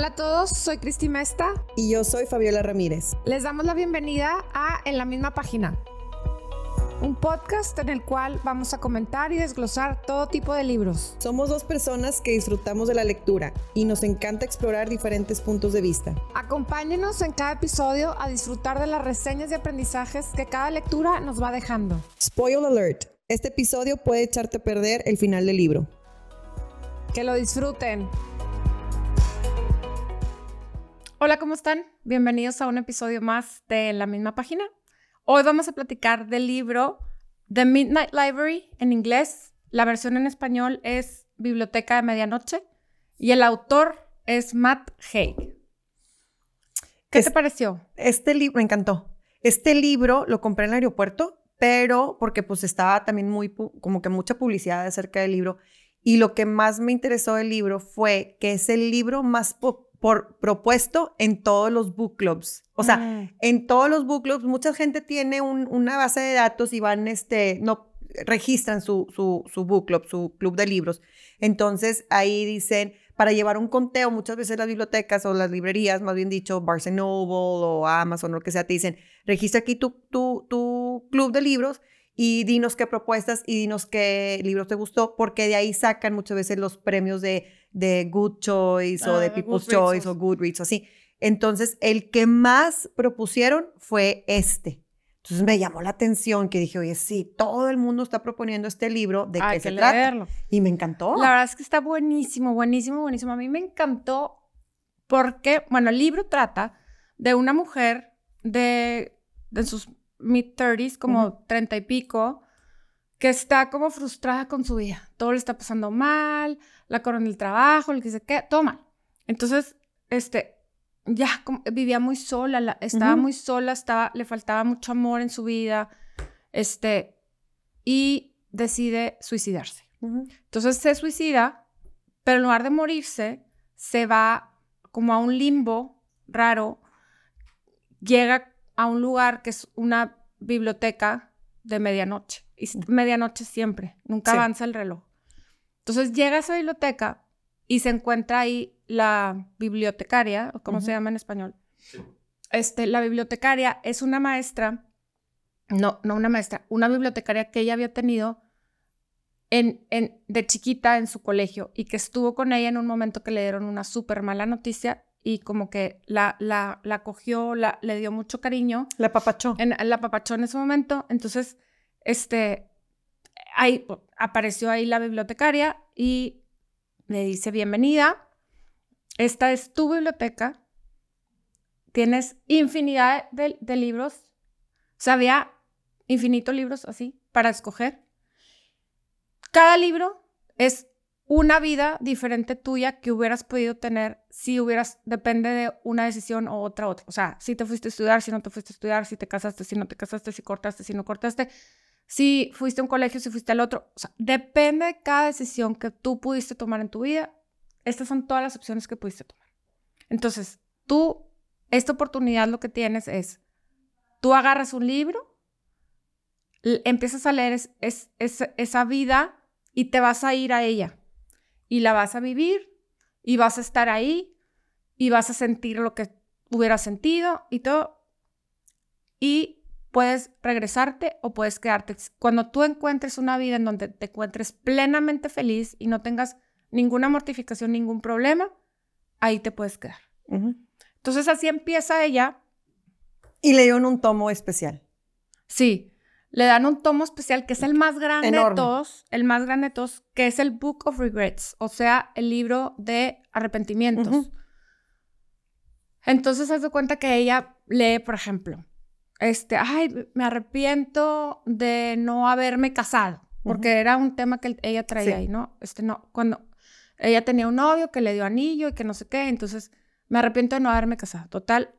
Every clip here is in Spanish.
Hola a todos, soy Cristi Mesta. Y yo soy Fabiola Ramírez. Les damos la bienvenida a En la misma página, un podcast en el cual vamos a comentar y desglosar todo tipo de libros. Somos dos personas que disfrutamos de la lectura y nos encanta explorar diferentes puntos de vista. Acompáñenos en cada episodio a disfrutar de las reseñas y aprendizajes que cada lectura nos va dejando. Spoil alert. Este episodio puede echarte a perder el final del libro. Que lo disfruten. Hola, ¿cómo están? Bienvenidos a un episodio más de La misma página. Hoy vamos a platicar del libro The Midnight Library en inglés. La versión en español es Biblioteca de Medianoche y el autor es Matt Haig. ¿Qué te pareció? Este libro me encantó. Este libro lo compré en el aeropuerto, pero porque pues estaba también muy como que mucha publicidad acerca del libro y lo que más me interesó del libro fue que es el libro más popular por propuesto en todos los book clubs. O sea, mm. en todos los book clubs, mucha gente tiene una base de datos y van, este, no, registran su, su, su book club, su club de libros. Entonces, ahí dicen, para llevar un conteo, muchas veces las bibliotecas o las librerías, más bien dicho, Barnes Noble o Amazon o lo que sea, te dicen, registra aquí tu, tu, tu club de libros y dinos qué propuestas y dinos qué libros te gustó, porque de ahí sacan muchas veces los premios de de Good Choice o de ah, People's Choice o Goodreads o así. Entonces, el que más propusieron fue este. Entonces me llamó la atención que dije, oye, sí, todo el mundo está proponiendo este libro, ¿de qué se trata? Y me encantó. La verdad es que está buenísimo, buenísimo, buenísimo. A mí me encantó porque, bueno, el libro trata de una mujer de, de sus mid-30s, como treinta y pico, que está como frustrada con su vida. Todo le está pasando mal, la corona del trabajo, el que se queda, todo mal. Entonces, este, ya vivía muy sola, estaba muy sola, estaba, le faltaba mucho amor en su vida, este, y decide suicidarse. Entonces se suicida, pero en lugar de morirse, se va como a un limbo raro, llega a un lugar que es una biblioteca de medianoche medianoche siempre, nunca avanza el reloj. Entonces llega a esa biblioteca y se encuentra ahí la bibliotecaria, o como se llama en español. Este, la bibliotecaria es una maestra, no, no una maestra, una bibliotecaria que ella había tenido en, en, de chiquita en su colegio y que estuvo con ella en un momento que le dieron una súper mala noticia y como que la, la, la cogió, la, le dio mucho cariño. La papachó. En, la papachó en ese momento. Entonces, este, ahí apareció ahí la bibliotecaria y le dice, bienvenida, esta es tu biblioteca, tienes infinidad de, libros, o sea, había infinitos libros así para escoger. Cada libro es una vida diferente tuya que hubieras podido tener si hubieras, depende de una decisión o otra, otra. O sea, si te fuiste a estudiar, si no te fuiste a estudiar, si te casaste, si no te casaste, si cortaste, si no cortaste si fuiste a un colegio, si fuiste al otro. O sea, depende de cada decisión que tú pudiste tomar en tu vida. Estas son todas las opciones que pudiste tomar. Entonces, tú, esta oportunidad lo que tienes es, tú agarras un libro, empiezas a leer es, esa vida y te vas a ir a ella. Y la vas a vivir y vas a estar ahí y vas a sentir lo que hubieras sentido y todo. Y puedes regresarte o puedes quedarte. Cuando tú encuentres una vida en donde te encuentres plenamente feliz y no tengas ninguna mortificación, ningún problema, ahí te puedes quedar. Entonces así empieza ella. Y le dieron un tomo especial. Sí, le dan un tomo especial que es el más grande de todos, el más grande de todos, que es el Book of Regrets, o sea, el libro de arrepentimientos. Entonces, haz de cuenta que ella lee, por ejemplo, este, ay, me arrepiento de no haberme casado, porque era un tema que ella traía ahí, ¿no? Este, no, cuando ella tenía un novio que le dio anillo y que no sé qué, entonces me arrepiento de no haberme casado. Total,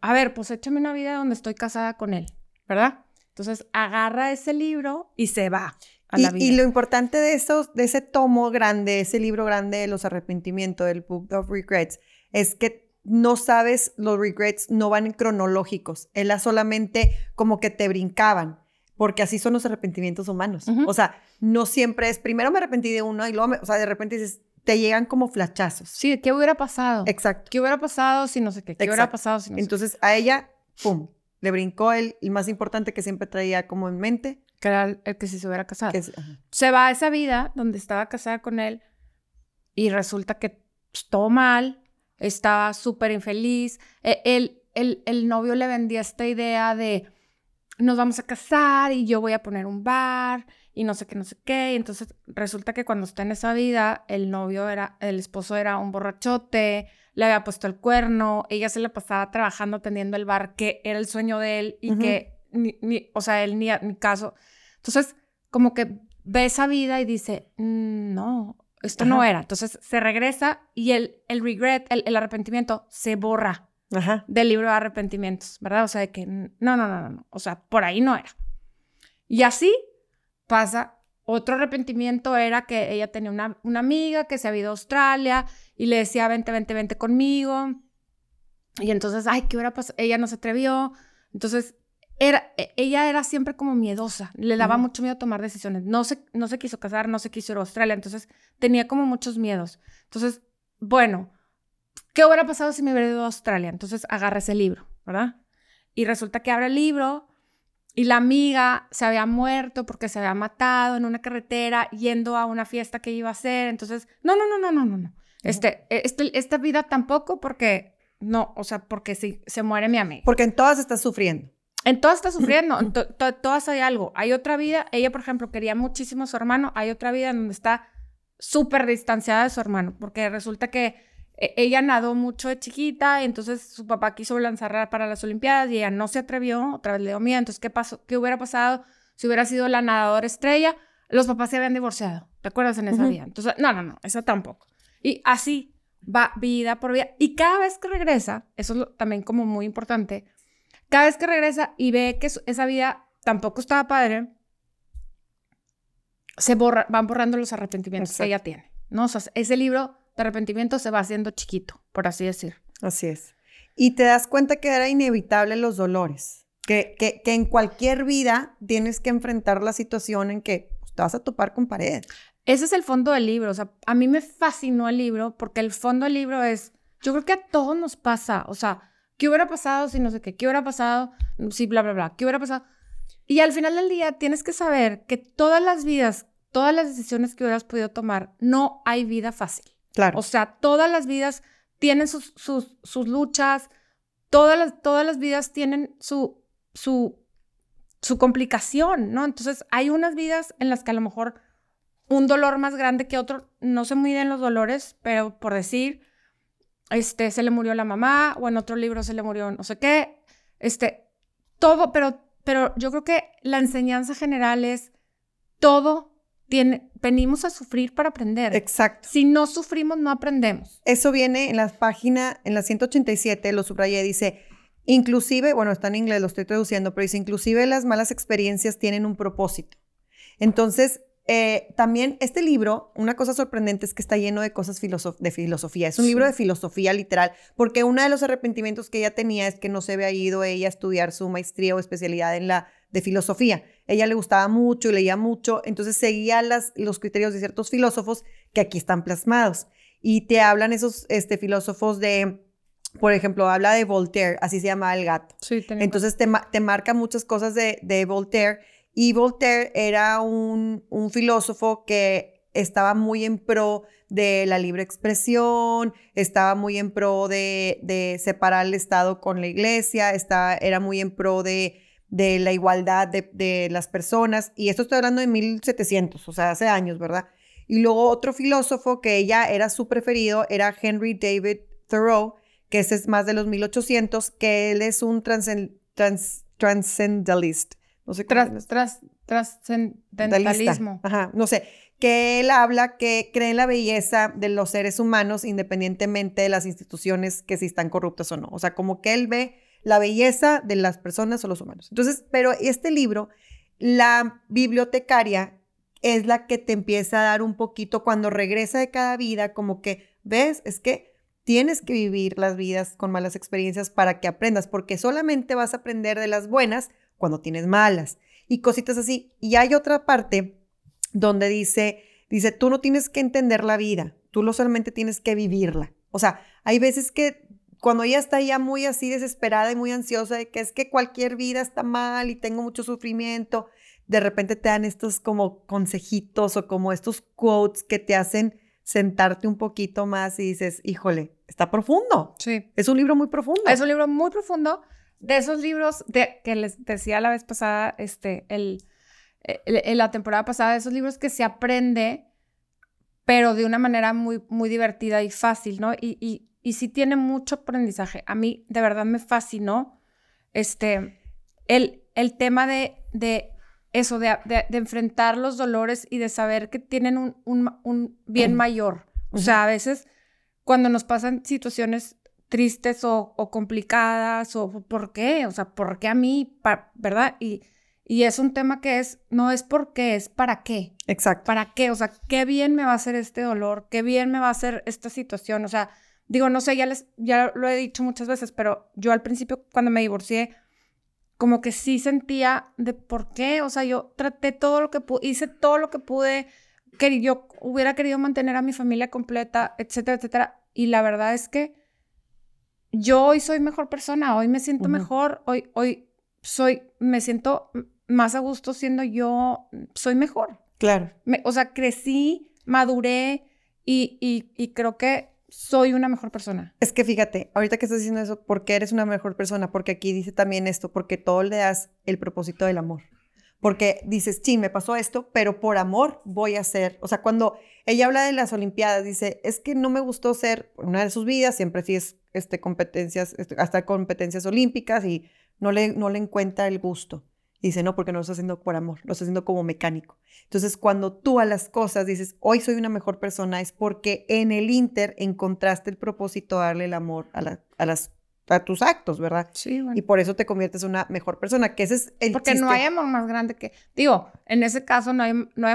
a ver, pues échame una vida donde estoy casada con él, ¿verdad? Entonces agarra ese libro y se va. A y, la vida. y lo importante de, esos, de ese tomo grande, ese libro grande de los arrepentimientos, del Book of Regrets, es que no sabes, los regrets no van en cronológicos. Él solamente como que te brincaban, porque así son los arrepentimientos humanos. O sea, no siempre es, primero me arrepentí de uno y luego, o sea, de repente dices, te llegan como flachazos. Sí, ¿qué hubiera pasado? Exacto. ¿Qué hubiera pasado si no sé qué? ¿Qué hubiera pasado si no sé Entonces a ella, ¡pum! Le brincó el, el más importante que siempre traía como en mente. qué? Que era el, el que si se hubiera casado. Que. Se va a esa vida donde estaba casada con él y resulta que pues, todo mal, estaba súper infeliz. E- El, el, el novio le vendía esta idea de nos vamos a casar y yo voy a poner un bar y no sé qué, no sé qué. Y entonces resulta que cuando está en esa vida, el novio era, el esposo era un borrachote, le había puesto el cuerno, ella se la pasaba trabajando atendiendo el bar, que era el sueño de él y que, ni, ni- o sea, él ni, ni caso. Entonces, como que ve esa vida y dice, "Mm, no, esto no Ajá. era. Entonces se regresa y el, el regret, el, el arrepentimiento se borra Ajá. del libro de arrepentimientos, ¿verdad? O sea, de que no, no, no, no, no. O sea, por ahí no era. Y así pasa. Otro arrepentimiento era que ella tenía una, una amiga que se había ido a Australia y le decía, vente, vente, vente conmigo. Y entonces, ay, ¿qué hubiera pasado? Ella no se atrevió. Entonces, era, e- ella era siempre como miedosa. Le daba mucho miedo tomar decisiones. No se, no se quiso casar, no se quiso ir a Australia. Entonces, tenía como muchos miedos. Entonces, bueno, ¿qué hubiera pasado si me hubiera ido a Australia? Entonces, agarra ese libro, ¿verdad? Y resulta que abre el libro y la amiga se había muerto porque se había matado en una carretera yendo a una fiesta que iba a hacer. Entonces, no, no, no, no, no, no, no. Este, este, esta vida tampoco porque, no, o sea, porque si se muere mi amiga. Porque en todas estás sufriendo. En todas está sufriendo, en to- to- todas hay algo. Hay otra vida, ella, por ejemplo, quería muchísimo a su hermano, hay otra vida en donde está súper distanciada de su hermano, porque resulta que eh, ella nadó mucho de chiquita, y entonces su papá quiso lanzarla para las Olimpiadas y ella no se atrevió, otra vez le dio miedo. Entonces, ¿qué pasó? ¿Qué hubiera pasado si hubiera sido la nadadora estrella? Los papás se habían divorciado, ¿te acuerdas en esa vida? Entonces, no, no, no, esa tampoco. Y así va vida por vida. Y cada vez que regresa, eso es lo- también como muy importante, cada vez que regresa y ve que esa vida tampoco estaba padre, se borra, van borrando los arrepentimientos que ella tiene, ¿no? O sea, ese libro de arrepentimiento se va haciendo chiquito, por así decir. Así es. Y te das cuenta que era inevitable los dolores. Que, que, que en cualquier vida tienes que enfrentar la situación en que pues, te vas a topar con pared. Ese es el fondo del libro, o sea, a mí me fascinó el libro porque el fondo del libro es, yo creo que a todos nos pasa, o sea, ¿qué hubiera pasado si no sé qué? ¿Qué hubiera pasado si bla, bla, bla? ¿Qué hubiera pasado? Y al final del día tienes que saber que todas las vidas, todas las decisiones que hubieras podido tomar, no hay vida fácil. Claro. O sea, todas las vidas tienen sus, sus, sus luchas, todas las, todas las vidas tienen su, su, su complicación, ¿no? Entonces, hay unas vidas en las que a lo mejor un dolor más grande que otro, no se miden los dolores, pero por decir, este, se le murió la mamá, o en otro libro se le murió no sé qué, este, todo, pero, pero yo creo que la enseñanza general es todo tiene, venimos a sufrir para aprender. Exacto. Si no sufrimos, no aprendemos. Eso viene en la página, en la 187, lo subrayé, dice, inclusive, bueno, está en inglés, lo estoy traduciendo, pero dice, inclusive las malas experiencias tienen un propósito. Entonces, eh, también este libro, una cosa sorprendente es que está lleno de cosas filosof- de filosofía. Es un Sí. libro de filosofía literal, porque uno de los arrepentimientos que ella tenía es que no se había ido ella a estudiar su maestría o especialidad en la de filosofía. Ella le gustaba mucho y leía mucho, entonces seguía las, los criterios de ciertos filósofos que aquí están plasmados. Y te hablan esos este, filósofos de, por ejemplo, habla de Voltaire, así se llama el gato. Sí, Entonces te, te marca muchas cosas de, de Voltaire. Y Voltaire era un, un filósofo que estaba muy en pro de la libre expresión, estaba muy en pro de, de separar el Estado con la iglesia, estaba, era muy en pro de, de la igualdad de, de las personas. Y esto estoy hablando de 1700, o sea, hace años, ¿verdad? Y luego otro filósofo que ella era su preferido era Henry David Thoreau, que ese es más de los 1800, que él es un transcen- trans- transcendentalist. No sé Tras, tras, trascendentalismo. Ajá, no sé. Que él habla que cree en la belleza de los seres humanos independientemente de las instituciones que si están corruptas o no. O sea, como que él ve la belleza de las personas o los humanos. Entonces, pero este libro, la bibliotecaria es la que te empieza a dar un poquito cuando regresa de cada vida, como que, ¿ves? Es que tienes que vivir las vidas con malas experiencias para que aprendas, porque solamente vas a aprender de las buenas cuando tienes malas y cositas así. Y hay otra parte donde dice, dice, tú no tienes que entender la vida, tú lo solamente tienes que vivirla. O sea, hay veces que cuando ella está ya muy así desesperada y muy ansiosa de que es que cualquier vida está mal y tengo mucho sufrimiento, de repente te dan estos como consejitos o como estos quotes que te hacen sentarte un poquito más y dices, híjole, está profundo. Sí. Es un libro muy profundo. Es un libro muy profundo. De esos libros de, que les decía la vez pasada, este, el, en la temporada pasada, de esos libros que se aprende, pero de una manera muy, muy divertida y fácil, ¿no? Y, y, y sí tiene mucho aprendizaje. A mí, de verdad, me fascinó este, el, el tema de, de eso, de, de, enfrentar los dolores y de saber que tienen un, un, bien mayor. O sea, a veces cuando nos pasan situaciones tristes o, o, complicadas o por qué, o sea, ¿por qué a mí? ¿Verdad? Y, y es un tema que es, no es por qué, es para qué. Exacto. ¿Para qué? O sea, qué bien me va a hacer este dolor, qué bien me va a hacer esta situación. O sea, digo, no sé, ya, les, ya lo he dicho muchas veces, pero yo al principio cuando me divorcié, como que sí sentía de por qué, o sea, yo traté todo lo que pude, hice todo lo que pude, que yo hubiera querido mantener a mi familia completa, etcétera, etcétera. Y la verdad es que yo hoy soy mejor persona, hoy me siento mejor, hoy, hoy soy, me siento más a gusto siendo yo, soy mejor. Claro. o sea, crecí, maduré y, y, y creo que soy una mejor persona. Es que fíjate, ahorita que estás diciendo eso, ¿por qué eres una mejor persona? Porque aquí dice también esto, porque todo le das el propósito del amor. Porque dices, sí, me pasó esto, pero por amor voy a hacer. O sea, cuando ella habla de las Olimpiadas, dice, es que no me gustó ser una de sus vidas, siempre sí es este, competencias, este, hasta competencias olímpicas y no le, no le encuentra el gusto dice, no, porque no lo estás haciendo por amor, lo estás haciendo como mecánico. Entonces, cuando tú a las cosas dices, hoy soy una mejor persona, es porque en el Inter encontraste el propósito de darle el amor a, a las a tus actos, ¿verdad? Sí, bueno. Y por eso te conviertes en una mejor persona, que ese es el Porque no hay amor más grande que, digo, en ese caso no hay, no hay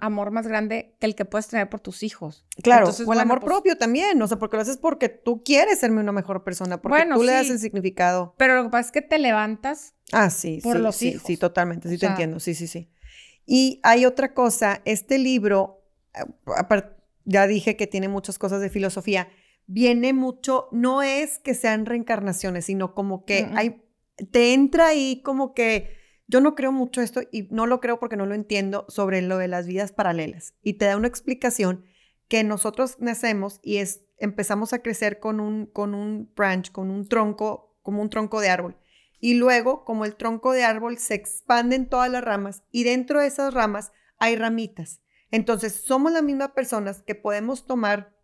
amor, más grande que el que puedes tener por tus hijos. Claro, o el amor pues propio también, o sea, porque lo haces porque tú quieres serme una mejor persona, porque tú le das el significado. Pero lo que pasa es que te levantas ah, sí, por los hijos. Sí, totalmente, sí te entiendo, sí, sí, sí. Y hay otra cosa, este libro, eh, ya dije que tiene muchas cosas de filosofía, viene mucho, no es que sean reencarnaciones, sino como que hay, te entra ahí como que, yo no creo mucho esto y no lo creo porque no lo entiendo sobre lo de las vidas paralelas. Y te da una explicación que nosotros nacemos y es, empezamos a crecer con un, con un branch, con un tronco, como un tronco de árbol. Y luego, como el tronco de árbol se expande en todas las ramas y dentro de esas ramas hay ramitas. Entonces, somos las mismas personas que podemos tomar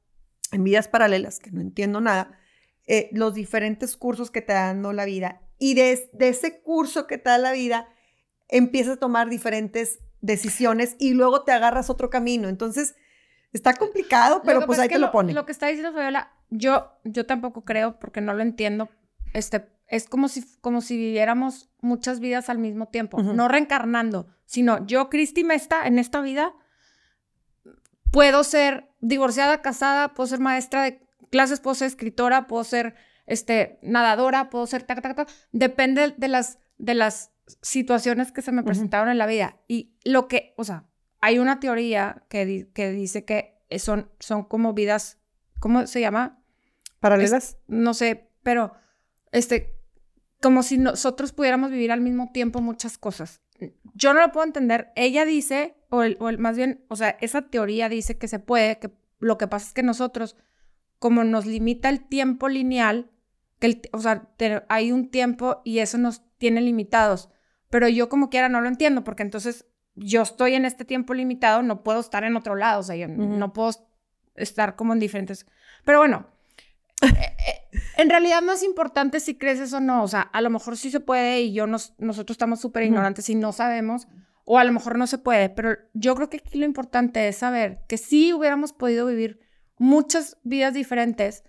en vidas paralelas, que no entiendo nada, eh, los diferentes cursos que te dan la vida. Y de, ese curso que te da la vida, empiezas a tomar diferentes decisiones y luego te agarras otro camino. Entonces, está complicado, pero pues ahí te lo, pone. Lo que está diciendo Fabiola, yo, yo tampoco creo porque no lo entiendo. Este, es como si, como si viviéramos muchas vidas al mismo tiempo, no reencarnando, sino yo, Cristi Mesta, en esta vida, puedo ser divorciada, casada, puedo ser maestra de clases, puedo ser escritora, puedo ser este, nadadora, puedo ser tac, tac, tac. Depende de las, de las situaciones que se me presentaron en la vida. Y lo que, o sea, hay una teoría que, que dice que son, son como vidas, ¿cómo se llama? ¿Paralelas? no sé, pero este, como si nosotros pudiéramos vivir al mismo tiempo muchas cosas. Yo no lo puedo entender. Ella dice o, el, más bien, o sea, esa teoría dice que se puede, que lo que pasa es que nosotros, como nos limita el tiempo lineal, que o sea, hay un tiempo y eso nos tiene limitados, pero yo como quiera no lo entiendo, porque entonces yo estoy en este tiempo limitado, no puedo estar en otro lado, o sea, yo no puedo estar como en diferentes... Pero bueno, eh, eh, en realidad no es importante si creces o no, o sea, a lo mejor sí se puede y yo nos, nosotros estamos súper ignorantes y no sabemos, o a lo mejor no se puede, pero yo creo que aquí lo importante es saber que sí hubiéramos podido vivir muchas vidas diferentes,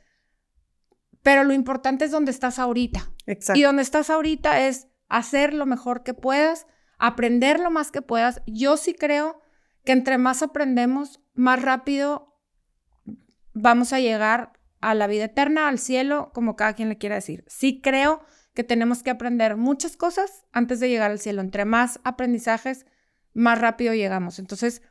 pero lo importante es donde estás ahorita. Exacto. Y donde estás ahorita es hacer lo mejor que puedas, aprender lo más que puedas. Yo sí creo que entre más aprendemos, más rápido vamos a llegar a la vida eterna, al cielo, como cada quien le quiera decir. Sí creo que tenemos que aprender muchas cosas antes de llegar al cielo. Entre más aprendizajes, más rápido llegamos. Entonces,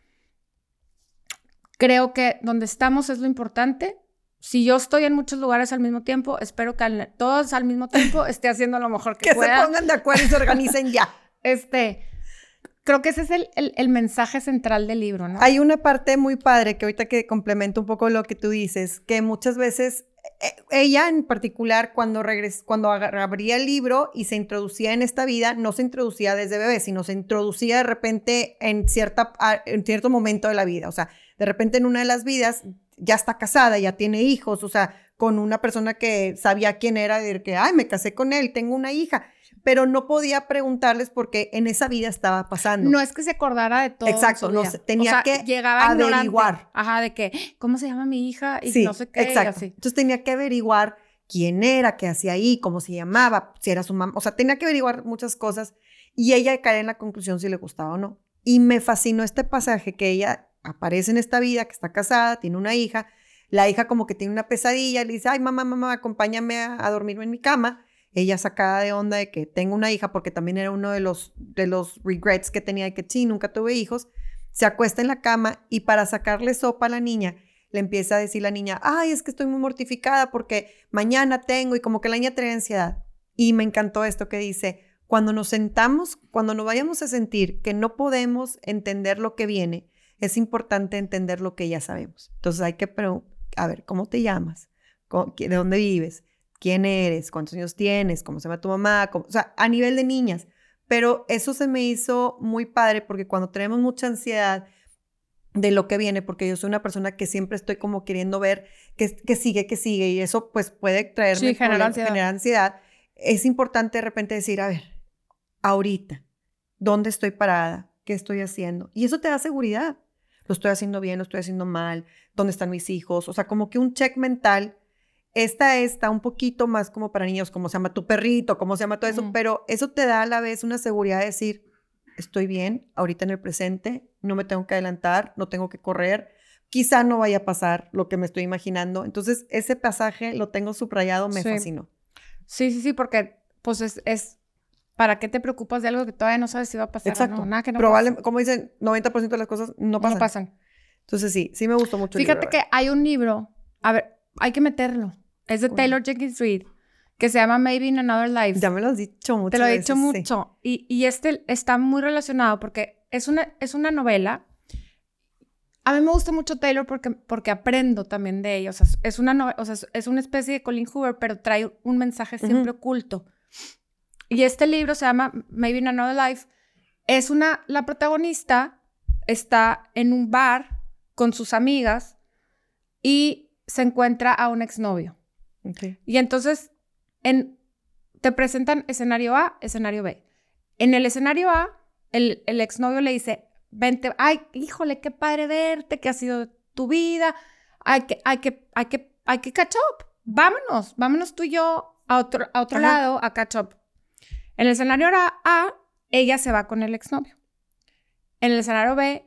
creo que donde estamos es lo importante. Si yo estoy en muchos lugares al mismo tiempo, espero que todos al mismo tiempo esté haciendo lo mejor que, pueda. Que se pongan de acuerdo y se organicen ya. Este, creo que ese es el, el, mensaje central del libro, ¿no? Hay una parte muy padre que ahorita que complementa un poco lo que tú dices, que muchas veces ella en particular cuando regres, cuando abría el libro y se introducía en esta vida, no se introducía desde bebé, sino se introducía de repente en, cierta, en cierto momento de la vida. O sea, de repente en una de las vidas ya está casada, ya tiene hijos, o sea, con una persona que sabía quién era, de que, ay, me casé con él, tengo una hija pero no podía preguntarles porque en esa vida estaba pasando. No es que se acordara de todo. Exacto, no, tenía que averiguar. Ajá, de que, ¿cómo se llama mi hija? Y no sé qué. Exacto. Entonces tenía que averiguar quién era, qué hacía ahí, cómo se llamaba, si era su mamá. O sea, tenía que averiguar muchas cosas y ella cae en la conclusión si le gustaba o no. Y me fascinó este pasaje que ella aparece en esta vida, que está casada, tiene una hija. La hija como que tiene una pesadilla, le dice, ay, mamá, mamá, acompáñame a dormirme en mi cama ella sacada de onda de que tengo una hija, porque también era uno de los, de los regrets que tenía de que sí, nunca tuve hijos, se acuesta en la cama y para sacarle sopa a la niña, le empieza a decir la niña, ay, es que estoy muy mortificada porque mañana tengo y como que la niña tiene ansiedad. Y me encantó esto que dice, cuando nos sentamos, cuando nos vayamos a sentir que no podemos entender lo que viene, es importante entender lo que ya sabemos. Entonces hay que, a ver, ¿cómo te llamas? ¿De dónde vives? Quién eres, cuántos años tienes, cómo se llama tu mamá, o sea, a nivel de niñas. Pero eso se me hizo muy padre porque cuando tenemos mucha ansiedad de lo que viene, porque yo soy una persona que siempre estoy como queriendo ver que, sigue, que sigue, y eso pues puede traerme sí, genera ansiedad. ansiedad, es importante de repente decir, a ver, ahorita, ¿dónde estoy parada? ¿Qué estoy haciendo? Y eso te da seguridad. Lo estoy haciendo bien, lo estoy haciendo mal, ¿dónde están mis hijos? O sea, como que un check mental esta está un poquito más como para niños, como se llama tu perrito, cómo se llama todo eso, pero eso te da a la vez una seguridad de decir, estoy bien, ahorita en el presente, no me tengo que adelantar, no tengo que correr, quizá no vaya a pasar lo que me estoy imaginando. Entonces, ese pasaje lo tengo subrayado, me fascinó. Sí, sí, sí, porque pues es, ¿para qué te preocupas de algo que todavía no sabes si va a pasar Exacto. no? Nada que no Probable, como dicen, 90% de las cosas no pasan. No pasan. Entonces, sí, sí me gustó mucho. Fíjate que hay un libro, a ver, hay que meterlo. Es de Taylor Jenkins Reid, que se llama Maybe in Another Life. Ya me lo has dicho mucho. Te lo he dicho mucho. Y, y, este está muy relacionado porque es una, es una novela. A mí me gusta mucho Taylor porque, porque aprendo también de ella. O sea, es una, o sea, es una especie de Colin Hoover, pero trae un mensaje siempre oculto. Y este libro se llama Maybe in Another Life. Es una, la protagonista está en un bar con sus amigas y se encuentra a un exnovio. Y entonces en, te presentan escenario A, escenario B. En el escenario A, el, el exnovio le dice, vente, ay, híjole, qué padre verte, qué ha sido tu vida, hay que, hay que, hay que, hay que catch up, vámonos, vámonos tú y yo a otro, a otro lado a catch up. En el escenario A, ella se va con el exnovio. En el escenario B,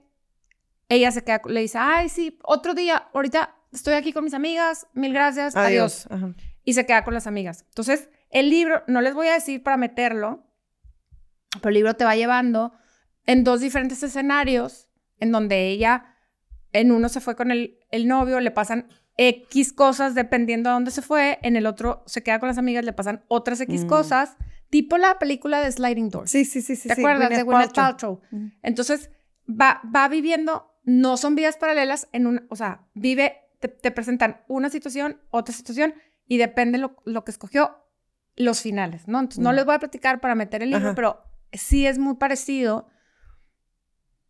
ella se queda, le dice, ay, sí, otro día, ahorita estoy aquí con mis amigas, mil gracias, adiós. Y se queda con las amigas. Entonces, el libro, no les voy a decir para meterlo, pero el libro te va llevando en dos diferentes escenarios en donde ella, en uno se fue con el, el novio, le pasan X cosas dependiendo a dónde se fue, en el otro se queda con las amigas, le pasan otras X mm. cosas, tipo la película de Sliding Doors. Sí, sí, sí, sí. ¿Te acuerdas de Gwyneth Paltrow? Entonces, va, va viviendo, no son vidas paralelas en una, o sea, vive te, presentan una situación, otra situación, y depende lo, lo que escogió, los finales, ¿no? Entonces, no les voy a platicar para meter el libro, pero sí es muy parecido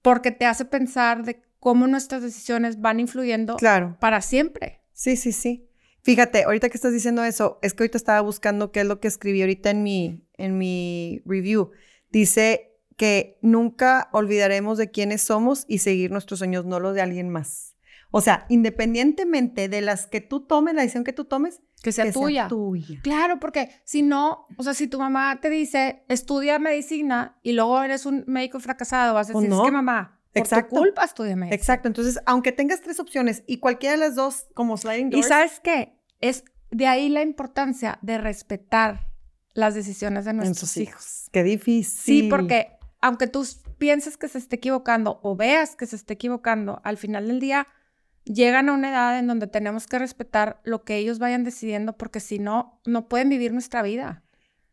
porque te hace pensar de cómo nuestras decisiones van influyendo claro. para siempre. Sí, sí, sí. Fíjate, ahorita que estás diciendo eso, es que ahorita estaba buscando qué es lo que escribí ahorita en mi, en mi review. Dice que nunca olvidaremos de quiénes somos y seguir nuestros sueños, no los de alguien más. O sea, independientemente de las que tú tomes, la decisión que tú tomes, que sea, tuya. Claro, porque si no, o sea, si tu mamá te dice, estudia medicina y luego eres un médico fracasado, vas a decir, es que mamá, por Exacto. tu culpa estudia medicina. Exacto. Entonces, aunque tengas tres opciones y cualquiera de las dos, como sliding doors. Y sabes qué? Es de ahí la importancia de respetar las decisiones de nuestros hijos. Qué difícil. Sí, porque aunque tú pienses que se esté equivocando o veas que se esté equivocando, al final del día llegan a una edad en donde tenemos que respetar lo que ellos vayan decidiendo porque si no, no pueden vivir nuestra vida.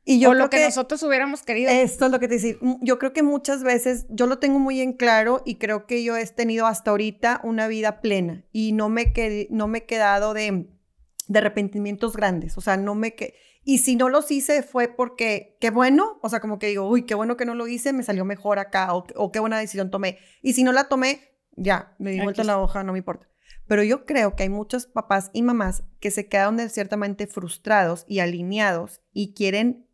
Y yo o lo que, nosotros hubiéramos querido. Esto es lo que te decir. Yo creo que muchas veces yo lo tengo muy en claro y creo que yo he tenido hasta ahorita una vida plena y no me, qued- no me he quedado de, de arrepentimientos grandes. O sea, no me que Y si no los hice fue porque, qué bueno, o sea, como que digo, uy, qué bueno que no lo hice, me salió mejor acá o, o qué buena decisión tomé. Y si no la tomé, ya, me di vuelta la hoja, no me importa. Pero yo creo que hay muchos papás y mamás que se quedaron de ciertamente frustrados y alineados y quieren,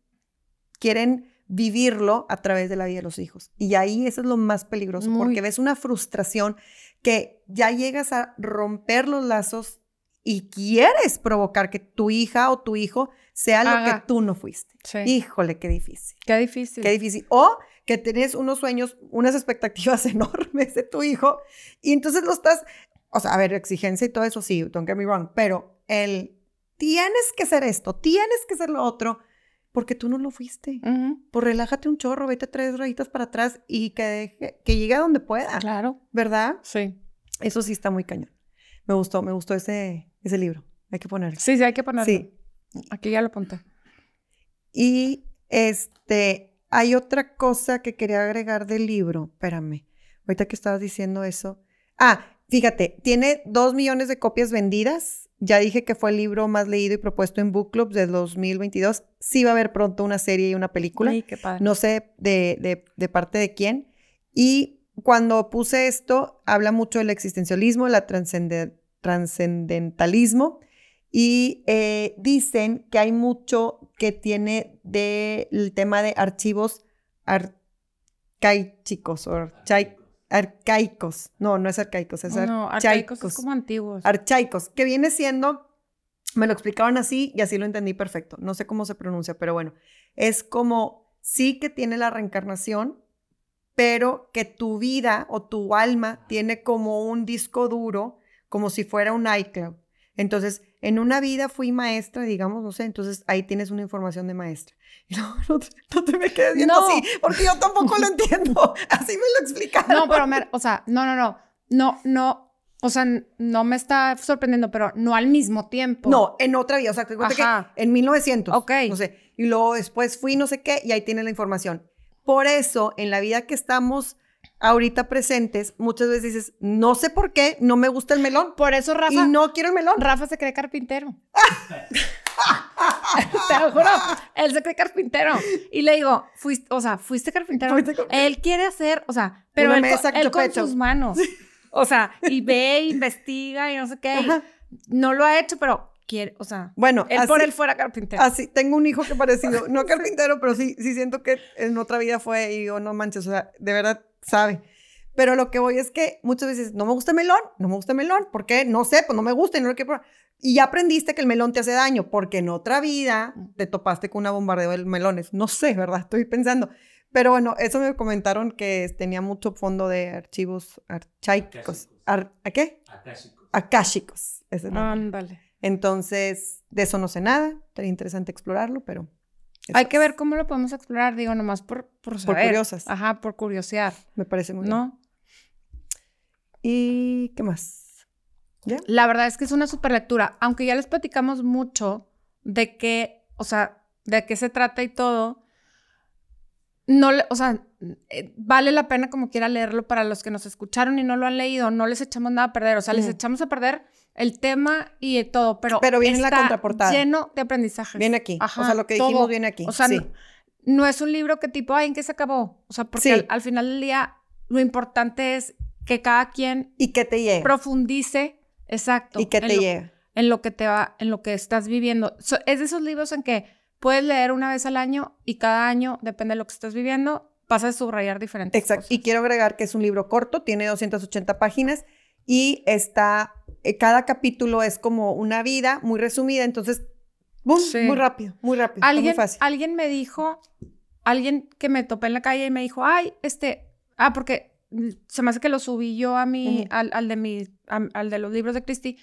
quieren vivirlo a través de la vida de los hijos. Y ahí eso es lo más peligroso, Muy. porque ves una frustración que ya llegas a romper los lazos y quieres provocar que tu hija o tu hijo sea lo Haga. que tú no fuiste. Sí. Híjole, qué difícil. Qué difícil. Qué difícil. O que tenés unos sueños, unas expectativas enormes de tu hijo y entonces lo estás, o sea, a ver, exigencia y todo eso sí, don't get me wrong, pero el tienes que ser esto, tienes que ser lo otro, porque tú no lo fuiste. Pues relájate un chorro, vete tres rayitas para atrás y que, deje- que llegue a donde pueda, Claro. ¿verdad? Sí. Eso sí está muy cañón. Me gustó, me gustó ese, ese libro. Hay que ponerlo. Sí, sí, hay que ponerlo. Sí. Aquí ya lo apunté. Y este, hay otra cosa que quería agregar del libro. Espérame, ahorita que estabas diciendo eso. Ah, fíjate, tiene dos millones de copias vendidas. Ya dije que fue el libro más leído y propuesto en Book Club del 2022. Sí va a haber pronto una serie y una película. Ay, qué padre. No sé de, de- de parte de quién. Y cuando puse esto, habla mucho del existencialismo, la transcende- trascendentalismo. Y eh, dicen que hay mucho que tiene del tema de archivos arcaicos o archai- arcaicos. No, no es arcaicos, es no, arcaicos es archaicos. como antiguos. Archaicos, que viene siendo, me lo explicaban así y así lo entendí perfecto. No sé cómo se pronuncia, pero bueno, es como sí que tiene la reencarnación, pero que tu vida o tu alma tiene como un disco duro, como si fuera un iCloud. Entonces, en una vida fui maestra, digamos, no sé, entonces ahí tienes una información de maestra. Y no, no, te, no te me quedes viendo No. así, porque yo tampoco lo entiendo. Así me lo explicaron. No, pero, Mer, o sea, no, no, no. No, no. O sea, no me está sorprendiendo, pero no al mismo tiempo. No, en otra vida. O sea, te que en 1900. Ok. No sé. Y luego después fui no sé qué y ahí tiene la información. Por eso, en la vida que estamos ahorita presentes, muchas veces dices, no sé por qué, no me gusta el melón. Por eso Rafa, Y no quiero el melón. Rafa se cree carpintero. Te lo juro, él se cree carpintero. Y le digo, fuiste, o sea, fuiste carpintero. Fuiste carpintero. Él quiere hacer, o sea, pero él, co- mesa él con sus manos. O sea, y ve, investiga y no sé qué. y no lo ha hecho, pero quiere, o sea, Bueno, él así, por él fuera carpintero. así, tengo un hijo que parecido, no carpintero, pero sí, sí siento que en otra vida fue y digo, no manches, o sea, de verdad sabe. Pero lo que voy es que muchas veces no me gusta el melón, no me gusta el melón, ¿por qué? No sé, pues no me gusta y no lo quiero probar. Y ya aprendiste que el melón te hace daño, porque en otra vida te topaste con una bombardeo de melones. No sé, ¿verdad? Estoy pensando. Pero bueno, eso me comentaron que tenía mucho fondo de archivos archaicos. Ar- ¿A qué? Akáshicos. Akáshicos. ese. Ándale. Entonces, de eso no sé nada. Sería interesante explorarlo, pero... Hay que ver cómo lo podemos explorar, digo, nomás por, por saber. curiosas. Ajá, por curiosear, Me parece muy bien. ¿no? ¿Y qué más? ¿Ya? La verdad es que es una super lectura, aunque ya les platicamos mucho de qué, o sea, de qué se trata y todo. No, o sea, eh, vale la pena como quiera leerlo para los que nos escucharon y no lo han leído, no les echamos nada a perder, o sea, les echamos a perder el tema y todo, pero Pero viene en la está contraportada. lleno de aprendizajes. Viene aquí. Ajá, o sea, lo que todo. dijimos viene aquí. O sea, sí. no, no es un libro que tipo, ay, ¿en qué se acabó? O sea, porque Sí. al, al final del día lo importante es que cada quien ¿Y qué te llega? profundice, exacto, ¿Y qué en te lo- llega? en lo que te va, en lo que estás viviendo. So- es de esos libros en que puedes leer una vez al año y cada año, depende de lo que estés viviendo, vas a subrayar diferentes Exacto. cosas. Y quiero agregar que es un libro corto, tiene 280 páginas y está, cada capítulo es como una vida muy resumida, entonces. Muy rápido, muy rápido, está muy alguien, fácil. alguien me dijo, alguien que me topé en la calle y me dijo, ay, este, ah, porque se me hace que lo subí yo a mi, al, al de mi, al de los libros de Christie,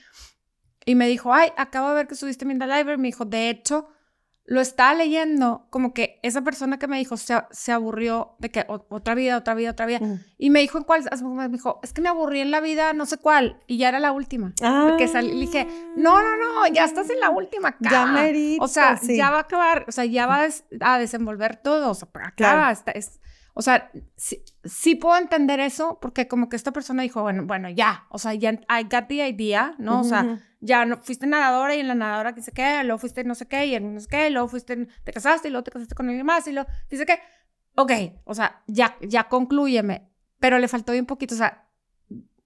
y me dijo, ay, acabo de ver que subiste mi library, me dijo, de hecho, lo estaba leyendo, como que esa persona que me dijo se, se aburrió de que otra vida, otra vida, otra vida. Ujú. Y me dijo en cuál, me dijo, es que me aburrí en la vida, no sé cuál, y ya era la última. Ah. Porque salí, le dije, no, no, no, ya estás en la última acá. Ya merito, O sea, sí. ya va a acabar, o sea, ya va a, des- a desenvolver todo, o sea, acá, Claro. está- es- o sea, sí, sí puedo entender eso, porque como que esta persona dijo, bueno, bueno, ya, o sea, ya, I got the idea, ¿no? O sea, Ujú. Ya no, fuiste nadadora y en la nadadora que sé qué, luego fuiste no sé qué, y en no sé qué, luego fuiste, te casaste y luego te casaste con alguien más y luego dice que, ok, o sea, ya, ya conclúyeme, pero le faltó bien poquito, o sea,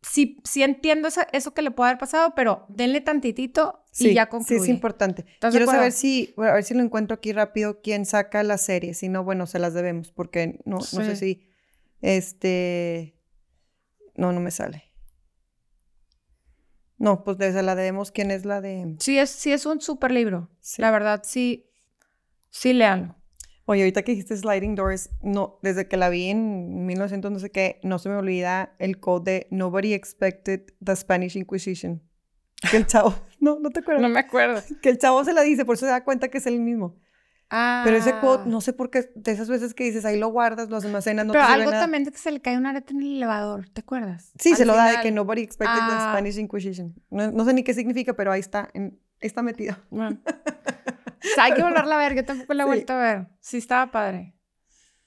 sí, sí entiendo esa- eso que le puede haber pasado, pero denle tantitito y Sí, ya sí concluye. es importante. ¿Estás de Quiero saber si, bueno, a ver si lo encuentro aquí rápido, quién saca la serie. Si no, bueno, se las debemos, porque no, no sé Sí. si, este, no, no me sale. No, pues de- se la debemos. ¿Quién es la de...? Sí es, sí es un súper libro, Sí. la verdad, sí, sí léanlo. Oye, ahorita que dijiste Sliding Doors, no, desde que la vi en 1900 no sé qué, no se me olvida el code de Nobody Expected the Spanish Inquisition. Que el chavo, no, no te acuerdas. No me acuerdo. Que el chavo se la dice, por eso se da cuenta que es el mismo. Ah, Pero ese quote, no sé por qué, de esas veces que dices, ahí lo guardas, lo almacenas, no pero te algo nada. también de que se le cae un arete en el elevador, ¿te acuerdas? Sí, Al se lo da de final. que Nobody Expected the Ah. Spanish Inquisition. No, no sé ni qué significa, pero ahí está, en- está metido. Bueno. O sea, hay que volverla a ver, yo tampoco la he Sí. vuelto a ver. Sí, estaba padre.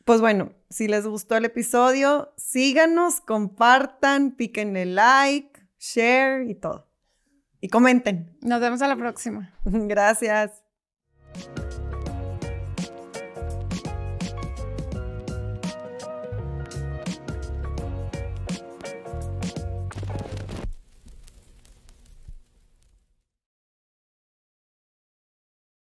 Pues bueno, si les gustó el episodio, síganos, compartan, píquenle like, share y todo. Y comenten. Nos vemos a la próxima. Gracias.